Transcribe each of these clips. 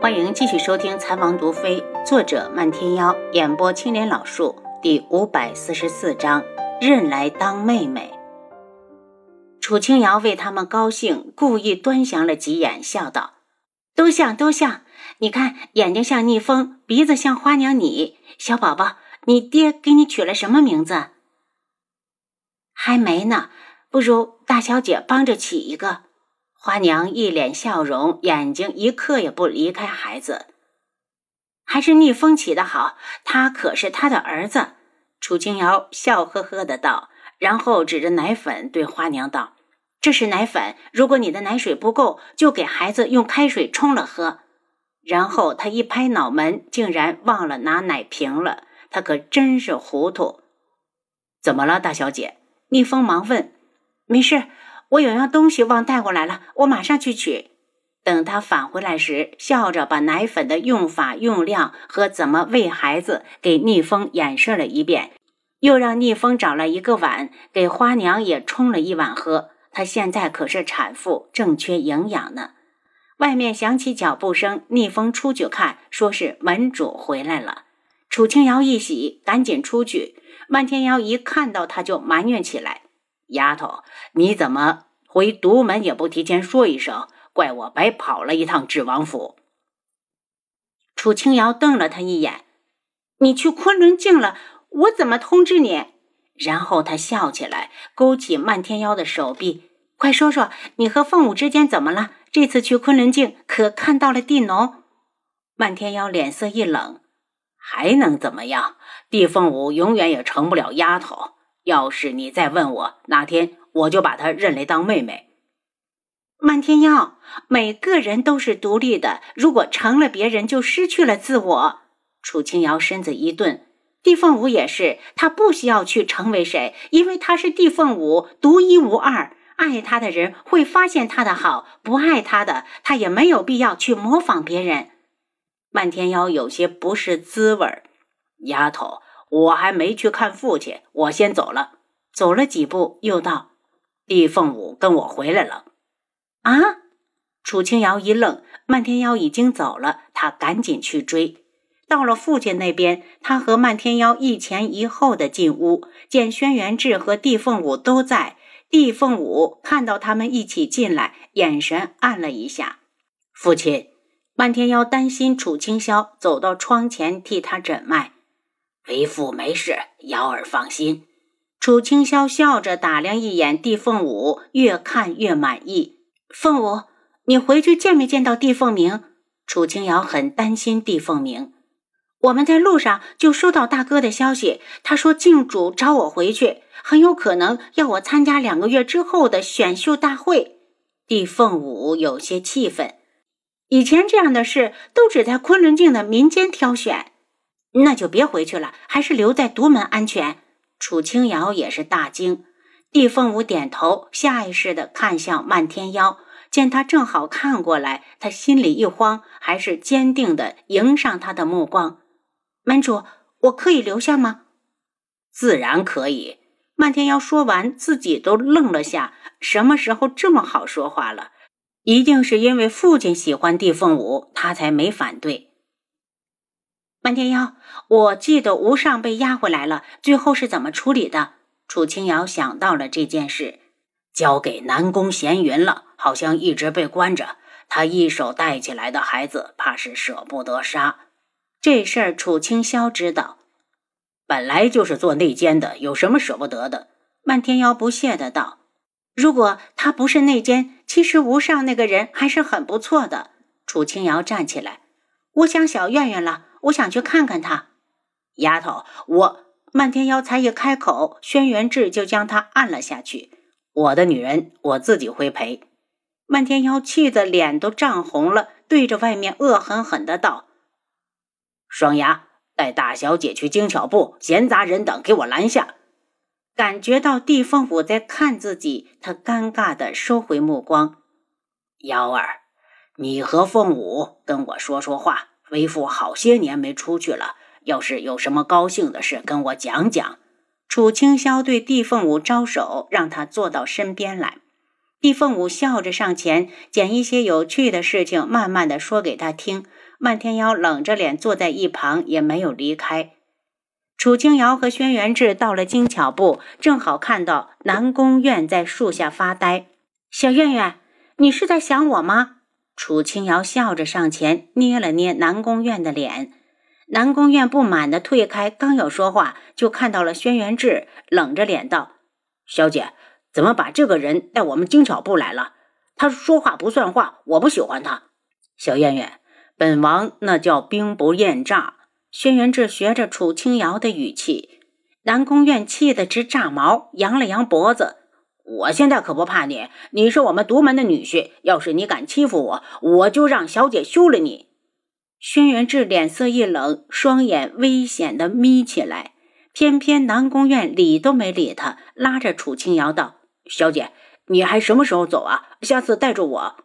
欢迎继续收听《残王毒妃》，作者漫天妖，演播青莲老树，第五百四十四章：认来当妹妹。楚清瑶为他们高兴，故意端详了几眼，笑道：“都像，都像。你看，眼睛像逆风，鼻子像花娘你。小宝宝，你爹给你取了什么名字？还没呢，不如大小姐帮着起一个。”花娘一脸笑容，眼睛一刻也不离开孩子。还是逆风起的好，他可是他的儿子。楚清瑶笑呵呵的道，然后指着奶粉对花娘道。这是奶粉，如果你的奶水不够，就给孩子用开水冲了喝。然后他一拍脑门，竟然忘了拿奶瓶了。他可真是糊涂。怎么了，大小姐？逆风忙问。没事，我有样东西忘带过来了，我马上去取。等他返回来时，笑着把奶粉的用法、用量和怎么喂孩子给逆风演示了一遍，又让逆风找了一个碗，给花娘也冲了一碗喝。她现在可是产妇，正缺营养呢。外面响起脚步声，逆风出去看，说是门主回来了。楚清瑶一喜，赶紧出去。漫天瑶一看到他，就埋怨起来：“丫头，你怎么回独门也不提前说一声？怪我白跑了一趟智王府。”楚清瑶瞪了他一眼：“你去昆仑镜了，我怎么通知你？”然后他笑起来，勾起漫天妖的手臂。快说说，你和凤舞之间怎么了？这次去昆仑镜可看到了地农？漫天妖脸色一冷，还能怎么样？地凤舞永远也成不了丫头。要是你再问我，哪天我就把她认来当妹妹。漫天妖，每个人都是独立的，如果成了别人，就失去了自我。楚清瑶身子一顿，地凤舞也是，她不需要去成为谁，因为她是地凤舞，独一无二。爱他的人会发现他的好，不爱他的，他也没有必要去模仿别人。漫天妖有些不是滋味，丫头，我还没去看父亲，我先走了。走了几步，又道：“地凤舞跟我回来了。”啊！楚清瑶一愣，漫天妖已经走了，他赶紧去追。到了父亲那边，他和漫天妖一前一后的进屋，见轩辕志和地凤舞都在。地凤舞看到他们一起进来，眼神暗了一下。父亲，漫天妖担心楚清霄，走到窗前替他诊脉。为父没事，瑶儿放心。楚清霄笑着打量一眼地凤舞，越看越满意。凤舞，你回去见没见到地凤鸣？楚清瑶很担心地凤鸣。我们在路上就收到大哥的消息，他说靖主找我回去，很有可能要我参加两个月之后的选秀大会。地凤舞有些气愤，以前这样的事都只在昆仑镜的民间挑选，那就别回去了，还是留在独门安全。楚清瑶也是大惊，地凤舞点头，下意识的看向漫天妖。见他正好看过来，他心里一慌，还是坚定的迎上他的目光。门主，我可以留下吗？自然可以。漫天妖说完，自己都愣了下。什么时候这么好说话了？一定是因为父亲喜欢地凤舞，他才没反对。漫天妖，我记得吴上被押回来了，最后是怎么处理的？楚清瑶想到了这件事，交给南宫闲云了，好像一直被关着。他一手带起来的孩子，怕是舍不得杀。这事儿楚清霄知道，本来就是做内奸的，有什么舍不得的？漫天妖不屑的道：“如果他不是内奸，其实吴上那个人还是很不错的。”楚清瑶站起来：“我想小院院了，我想去看看他。”丫头，我漫天妖才一开口，轩辕志就将他按了下去。我的女人，我自己会陪。漫天妖气得脸都涨红了，对着外面恶狠狠的道。双牙，带大小姐去精巧部，闲杂人等给我拦下。感觉到地凤舞在看自己，他尴尬的收回目光。幺儿，你和凤舞跟我说说话。为父好些年没出去了，要是有什么高兴的事，跟我讲讲。楚清霄对地凤舞招手，让他坐到身边来。地凤舞笑着上前，捡一些有趣的事情，慢慢的说给他听。漫天妖冷着脸坐在一旁，也没有离开。楚清瑶和轩辕志到了精巧部，正好看到南宫苑在树下发呆。小苑苑，你是在想我吗？楚清瑶笑着上前捏了捏南宫苑的脸。南宫苑不满地退开，刚要说话，就看到了轩辕志，冷着脸道：“小姐，怎么把这个人带我们精巧部来了？他说话不算话，我不喜欢他。”小苑苑，本王那叫兵不厌诈。轩辕志学着楚清瑶的语气，南宫苑气得直炸毛，扬了扬脖子：“我现在可不怕你，你是我们独门的女婿，要是你敢欺负我，我就让小姐休了你。”轩辕志脸色一冷，双眼危险地眯起来。偏偏南宫苑理都没理他，拉着楚清瑶道：“小姐，你还什么时候走啊？下次带着我。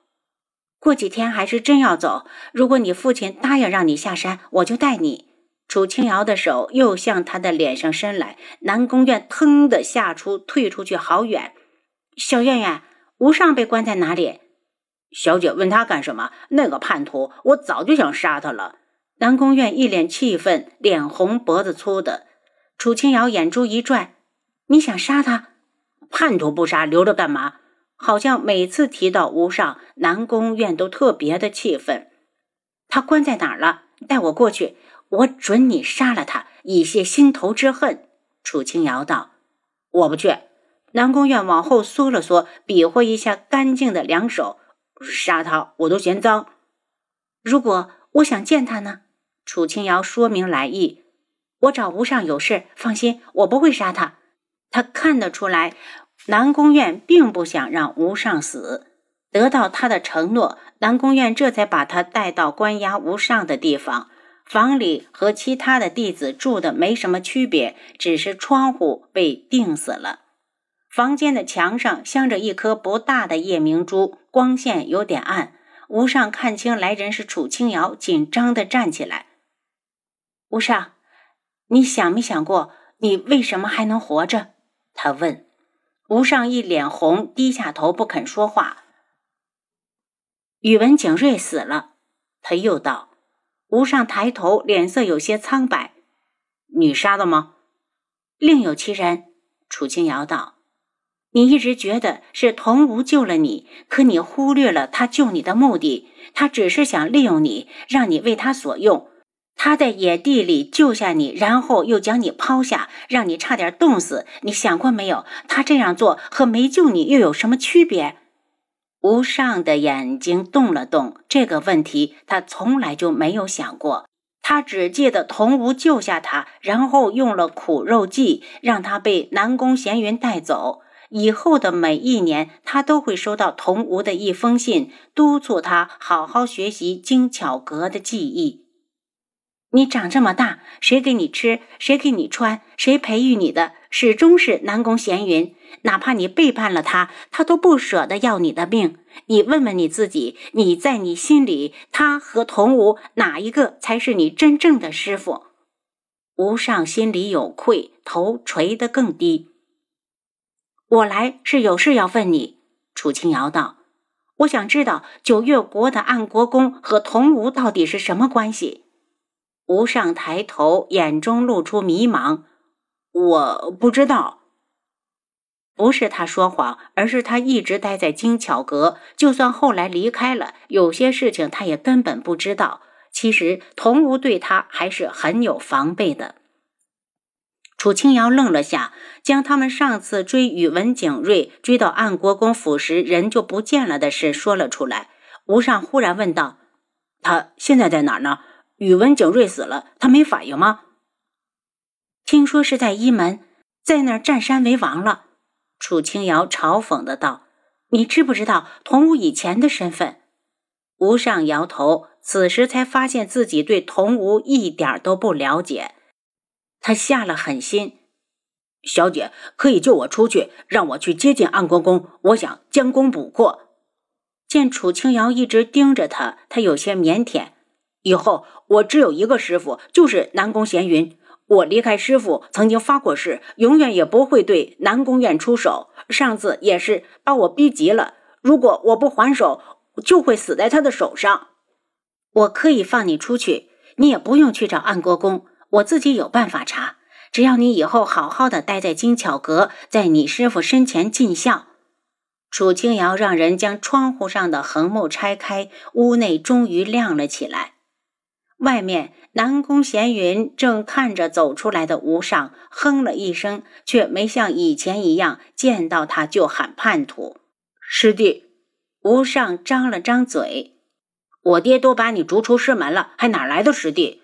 过几天还是真要走。如果你父亲答应让你下山，我就带你。”楚清瑶的手又向他的脸上伸来，南宫苑腾的吓出，退出去好远。小苑苑，无上被关在哪里？小姐问他干什么？那个叛徒，我早就想杀他了。南宫苑一脸气愤，脸红脖子粗的。楚清瑶眼珠一转：“你想杀他？叛徒不杀，留着干嘛？”好像每次提到无上，南宫苑都特别的气愤。他关在哪儿了？带我过去。我准你杀了他，以泄心头之恨。”楚清瑶道。“我不去。”南宫苑往后缩了缩，比划一下干净的两手，“杀他我都嫌脏。”“如果我想见他呢？”楚清瑶说明来意，“我找无上有事，放心，我不会杀他。”他看得出来，南宫苑并不想让无上死。得到他的承诺，南宫苑这才把他带到关押无上的地方。房里和其他的弟子住的没什么区别，只是窗户被钉死了。房间的墙上镶着一颗不大的夜明珠，光线有点暗。吴尚看清来人是楚清瑶，紧张的站起来。吴尚，你想没想过，你为什么还能活着？他问。吴尚一脸红，低下头不肯说话。宇文景睿死了，他又道。吴尚抬头，脸色有些苍白。“你杀的吗？”“另有其人。”楚清瑶道。“你一直觉得是童无救了你，可你忽略了他救你的目的。他只是想利用你，让你为他所用。他在野地里救下你，然后又将你抛下，让你差点冻死。你想过没有？他这样做和没救你又有什么区别？”无尚的眼睛动了动，这个问题他从来就没有想过。他只记得童无救下他，然后用了苦肉计，让他被南宫闲云带走。以后的每一年，他都会收到童无的一封信，督促他好好学习精巧阁的技艺。你长这么大，谁给你吃？谁给你穿？谁培育你的？始终是南宫闲云。哪怕你背叛了他，他都不舍得要你的命。你问问你自己，你在你心里，他和童无哪一个才是你真正的师傅？吴尚心里有愧，头垂得更低。我来是有事要问你，楚清瑶道。我想知道九月国的暗国公和童无到底是什么关系。吴尚抬头，眼中露出迷茫。我不知道。不是他说谎，而是他一直待在精巧阁。就算后来离开了，有些事情他也根本不知道。其实童无对他还是很有防备的。楚清瑶愣了下，将他们上次追宇文景睿追到安国公府时人就不见了的事说了出来。吴尚忽然问道：“他现在在哪儿呢？宇文景睿死了，他没反应吗？”听说是在一门，在那儿占山为王了。楚清瑶嘲讽的道：“你知不知道童无以前的身份？”吴尚摇头，此时才发现自己对童无一点都不了解。他下了狠心：“小姐可以救我出去，让我去接近安国公，我想将功补过。”见楚清瑶一直盯着他，他有些腼腆：“以后我只有一个师傅，就是南宫闲云。”我离开师傅，曾经发过誓，永远也不会对南宫苑出手。上次也是把我逼急了，如果我不还手，就会死在他的手上。我可以放你出去，你也不用去找安国公，我自己有办法查。只要你以后好好的待在金巧阁，在你师傅身前尽孝。楚清瑶让人将窗户上的横木拆开，屋内终于亮了起来。外面，南宫闲云正看着走出来的吴尚，哼了一声，却没像以前一样见到他就喊叛徒。师弟，吴尚张了张嘴：“我爹都把你逐出师门了，还哪来的师弟？”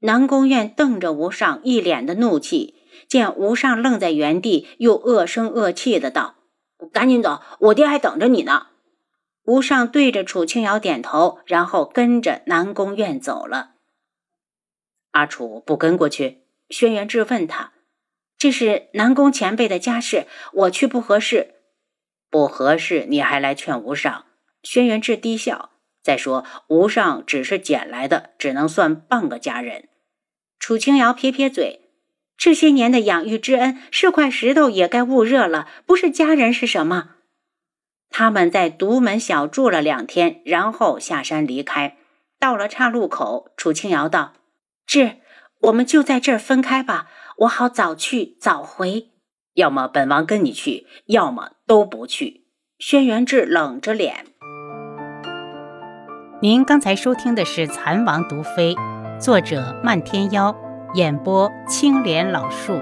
南宫院瞪着吴尚，一脸的怒气。见吴尚愣在原地，又恶声恶气的道。赶紧走，我爹还等着你呢。吴尚对着楚清瑶点头，然后跟着南宫院走了。阿楚不跟过去？轩辕志问他：“这是南宫前辈的家事，我去不合适。不合适，你还来劝吴尚？”轩辕志低笑：“再说吴尚只是捡来的，只能算半个家人。”楚清瑶撇撇嘴。这些年的养育之恩，是块石头也该捂热了。不是家人是什么？他们在独门小住了两天，然后下山离开。到了岔路口，楚清瑶道：“志，我们就在这儿分开吧，我好早去早回。要么本王跟你去，要么都不去。”轩辕志冷着脸。您刚才收听的是《蚕王毒妃》，作者漫天妖。演播：青莲老树。